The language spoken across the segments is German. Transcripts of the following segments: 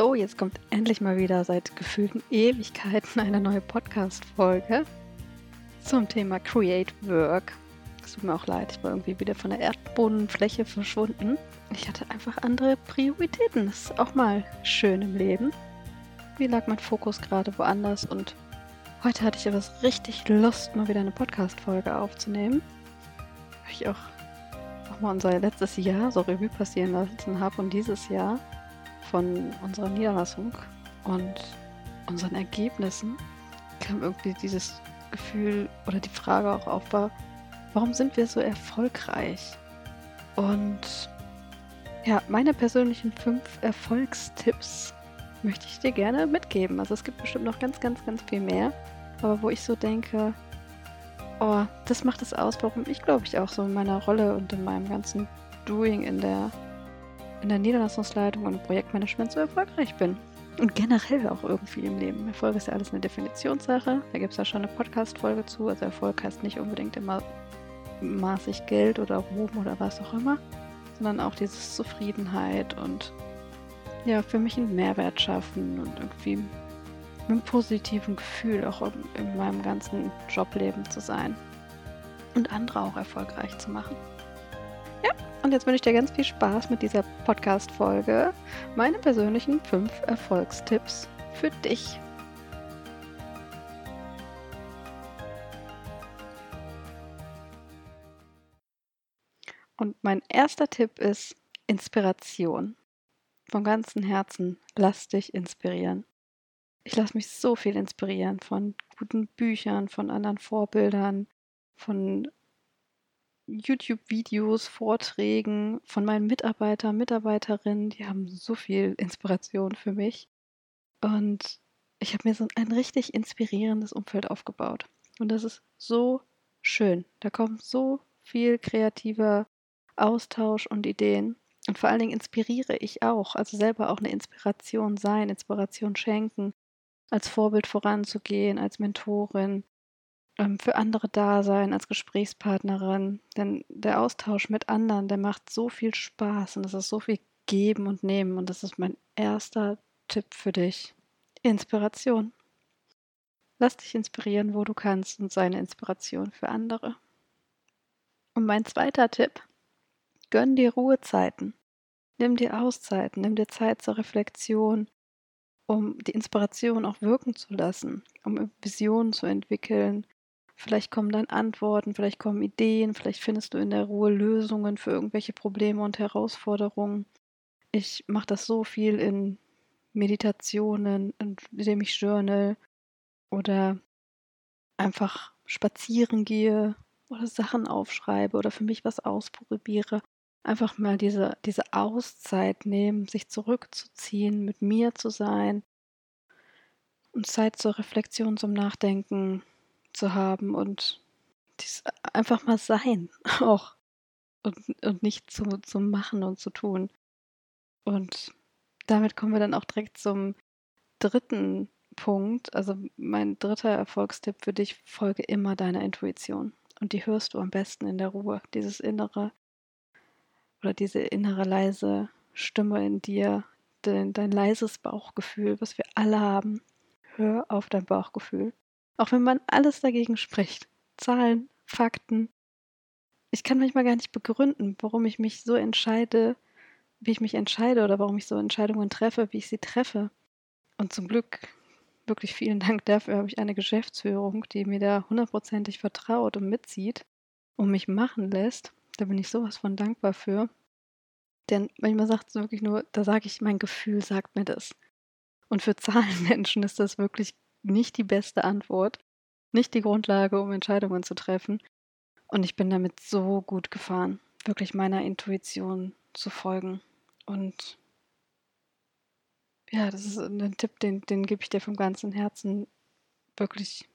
So, jetzt kommt endlich mal wieder seit gefühlten Ewigkeiten eine neue Podcast-Folge zum Thema Create Work. Es tut mir auch leid, ich war irgendwie wieder von der Erdbodenfläche verschwunden. Ich hatte einfach andere Prioritäten. Das ist auch mal schön im Leben. Wie lag mein Fokus gerade woanders und heute hatte ich aber richtig Lust, mal wieder eine Podcast-Folge aufzunehmen. Weil ich auch nochmal unser letztes Jahr so Revue passieren lassen habe und dieses Jahr von unserer Niederlassung und unseren Ergebnissen kam irgendwie dieses Gefühl oder die Frage auch auf war, warum sind wir so erfolgreich? Und ja, meine persönlichen fünf Erfolgstipps möchte ich dir gerne mitgeben. Also es gibt bestimmt noch ganz, ganz, ganz viel mehr. Aber wo ich so denke, oh, das macht es aus, warum ich glaube ich auch so in meiner Rolle und in meinem ganzen Doing in der in der Niederlassungsleitung und Projektmanagement so erfolgreich bin. Und generell auch irgendwie im Leben. Erfolg ist ja alles eine Definitionssache. Da gibt es ja schon eine Podcast-Folge zu. Also Erfolg heißt nicht unbedingt immer maßig Geld oder Ruhm oder was auch immer, sondern auch diese Zufriedenheit und ja, für mich einen Mehrwert schaffen und irgendwie mit einem positiven Gefühl auch in meinem ganzen Jobleben zu sein und andere auch erfolgreich zu machen. Und jetzt wünsche ich dir ganz viel Spaß mit dieser Podcast-Folge. Meine persönlichen fünf Erfolgstipps für dich. Und mein erster Tipp ist Inspiration. Von ganzem Herzen lass dich inspirieren. Ich lasse mich so viel inspirieren von guten Büchern, von anderen Vorbildern, von YouTube-Videos, Vorträgen von meinen Mitarbeitern, Mitarbeiterinnen. Die haben so viel Inspiration für mich. Und ich habe mir so ein richtig inspirierendes Umfeld aufgebaut. Und das ist so schön. Da kommt so viel kreativer Austausch und Ideen. Und vor allen Dingen inspiriere ich auch, also selber auch eine Inspiration sein, Inspiration schenken, als Vorbild voranzugehen, als Mentorin, für andere da sein als Gesprächspartnerin. Denn der Austausch mit anderen, der macht so viel Spaß und es ist so viel Geben und Nehmen. Und das ist mein erster Tipp für dich. Inspiration. Lass dich inspirieren, wo du kannst und sei eine Inspiration für andere. Und mein zweiter Tipp, gönn dir Ruhezeiten. Nimm dir Auszeiten, nimm dir Zeit zur Reflexion, um die Inspiration auch wirken zu lassen, um Visionen zu entwickeln, Vielleicht kommen dann Antworten, vielleicht kommen Ideen, vielleicht findest du in der Ruhe Lösungen für irgendwelche Probleme und Herausforderungen. Ich mache das so viel in Meditationen, indem ich journal oder einfach spazieren gehe oder Sachen aufschreibe oder für mich was ausprobiere. Einfach mal diese, diese Auszeit nehmen, sich zurückzuziehen, mit mir zu sein und Zeit zur Reflexion, zum Nachdenken zu haben und dies einfach mal sein auch und, und nicht zu, zu machen und zu tun. Und damit kommen wir dann auch direkt zum dritten Punkt. Also mein dritter Erfolgstipp für dich, folge immer deiner Intuition. Und die hörst du am besten in der Ruhe. Dieses innere oder diese innere leise Stimme in dir, dein, dein leises Bauchgefühl, was wir alle haben. Hör auf dein Bauchgefühl. Auch wenn man alles dagegen spricht. Zahlen, Fakten. Ich kann manchmal gar nicht begründen, warum ich mich so entscheide, wie ich mich entscheide oder warum ich so Entscheidungen treffe, wie ich sie treffe. Und zum Glück, wirklich vielen Dank dafür, habe ich eine Geschäftsführung, die mir da hundertprozentig vertraut und mitzieht und mich machen lässt. Da bin ich sowas von dankbar für. Denn manchmal sagt es wirklich nur, da sage ich, mein Gefühl sagt mir das. Und für Zahlenmenschen ist das wirklich nicht die beste Antwort, nicht die Grundlage, um Entscheidungen zu treffen. Und ich bin damit so gut gefahren, wirklich meiner Intuition zu folgen. Und ja, das ist ein Tipp, den, den gebe ich dir vom ganzen Herzen, wirklich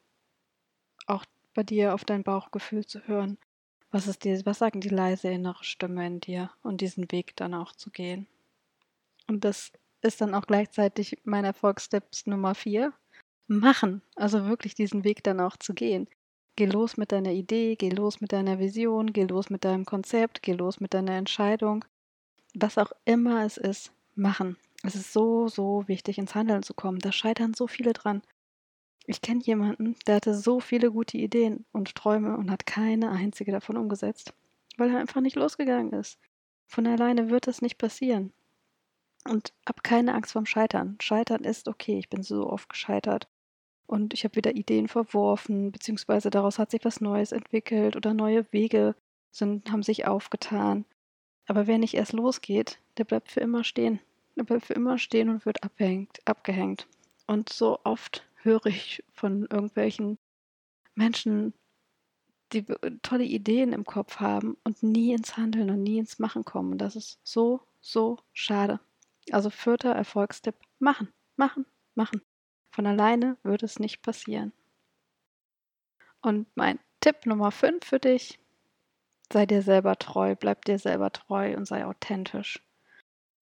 auch bei dir auf dein Bauchgefühl zu hören. Was ist dir, was sagen die leise innere Stimme in dir und diesen Weg dann auch zu gehen. Und das ist dann auch gleichzeitig mein Erfolgstipps Nummer vier machen. Also wirklich diesen Weg dann auch zu gehen. Geh los mit deiner Idee, geh los mit deiner Vision, geh los mit deinem Konzept, geh los mit deiner Entscheidung. Was auch immer es ist, machen. Es ist so, so wichtig, ins Handeln zu kommen. Da scheitern so viele dran. Ich kenne jemanden, der hatte so viele gute Ideen und Träume und hat keine einzige davon umgesetzt, weil er einfach nicht losgegangen ist. Von alleine wird das nicht passieren. Und hab keine Angst vorm Scheitern. Scheitern ist okay. Ich bin so oft gescheitert. Und ich habe wieder Ideen verworfen, beziehungsweise daraus hat sich was Neues entwickelt oder neue Wege sind, haben sich aufgetan. Aber wer nicht erst losgeht, der bleibt für immer stehen. Der bleibt für immer stehen und wird abhängt, abgehängt. Und so oft höre ich von irgendwelchen Menschen, die tolle Ideen im Kopf haben und nie ins Handeln und nie ins Machen kommen. Das ist so, so schade. Also vierter Erfolgstipp, machen, machen, machen. Von alleine wird es nicht passieren. Und mein Tipp Nummer 5 für dich, sei dir selber treu, bleib dir selber treu und sei authentisch.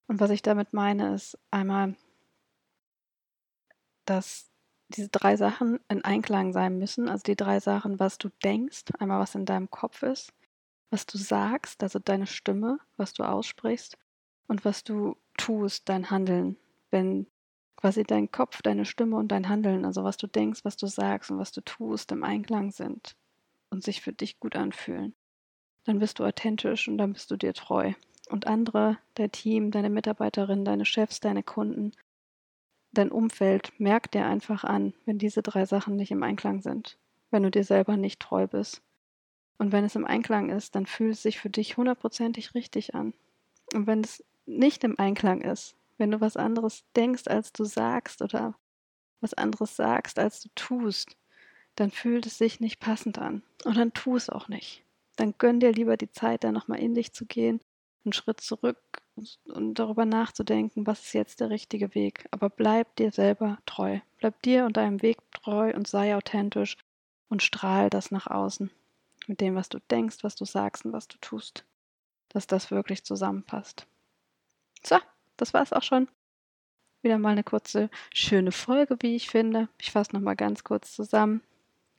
Und was ich damit meine, ist einmal, dass diese drei Sachen in Einklang sein müssen. Also die drei Sachen, was du denkst, einmal was in deinem Kopf ist, was du sagst, also deine Stimme, was du aussprichst und was du tust, dein Handeln. Wenn quasi dein Kopf, deine Stimme und dein Handeln, also was du denkst, was du sagst und was du tust, im Einklang sind und sich für dich gut anfühlen, dann bist du authentisch und dann bist du dir treu. Und andere, dein Team, deine Mitarbeiterinnen, deine Chefs, deine Kunden, dein Umfeld merkt dir einfach an, wenn diese drei Sachen nicht im Einklang sind, wenn du dir selber nicht treu bist. Und wenn es im Einklang ist, dann fühlt es sich für dich hundertprozentig richtig an. Und wenn es nicht im Einklang ist, wenn du was anderes denkst, als du sagst oder was anderes sagst, als du tust, dann fühlt es sich nicht passend an. Und dann tu es auch nicht. Dann gönn dir lieber die Zeit, da nochmal in dich zu gehen, einen Schritt zurück und darüber nachzudenken, was ist jetzt der richtige Weg. Aber bleib dir selber treu. Bleib dir und deinem Weg treu und sei authentisch und strahl das nach außen. Mit dem, was du denkst, was du sagst und was du tust. Dass das wirklich zusammenpasst. So, das war es auch schon. Wieder mal eine kurze, schöne Folge, wie ich finde. Ich fasse nochmal ganz kurz zusammen.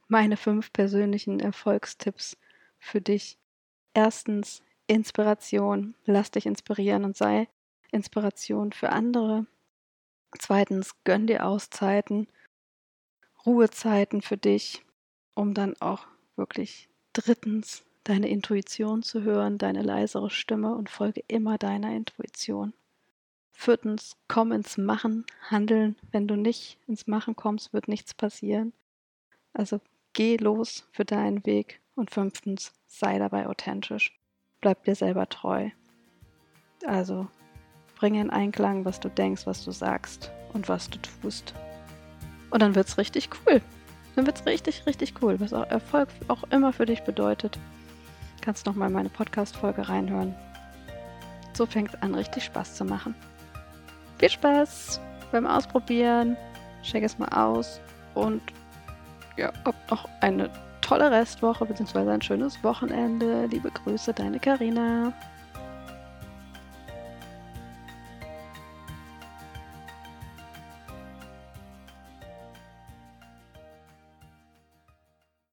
Meine fünf persönlichen Erfolgstipps für dich. Erstens, Inspiration. Lass dich inspirieren und sei Inspiration für andere. Zweitens, gönn dir Auszeiten, Ruhezeiten für dich, um dann auch wirklich drittens deine Intuition zu hören, deine leisere Stimme und folge immer deiner Intuition. Viertens, komm ins Machen, handeln. Wenn du nicht ins Machen kommst, wird nichts passieren. Also geh los für deinen Weg. Und fünftens, sei dabei authentisch. Bleib dir selber treu. Also bringe in Einklang, was du denkst, was du sagst und was du tust. Und dann wird's richtig cool. Dann wird's richtig, richtig cool, was auch Erfolg auch immer für dich bedeutet. Kannst noch mal meine Podcast-Folge reinhören. So fängt es an, richtig Spaß zu machen. Viel Spaß beim Ausprobieren. Check es mal aus und ja, habt noch eine tolle Restwoche bzw. ein schönes Wochenende. Liebe Grüße, deine Karina.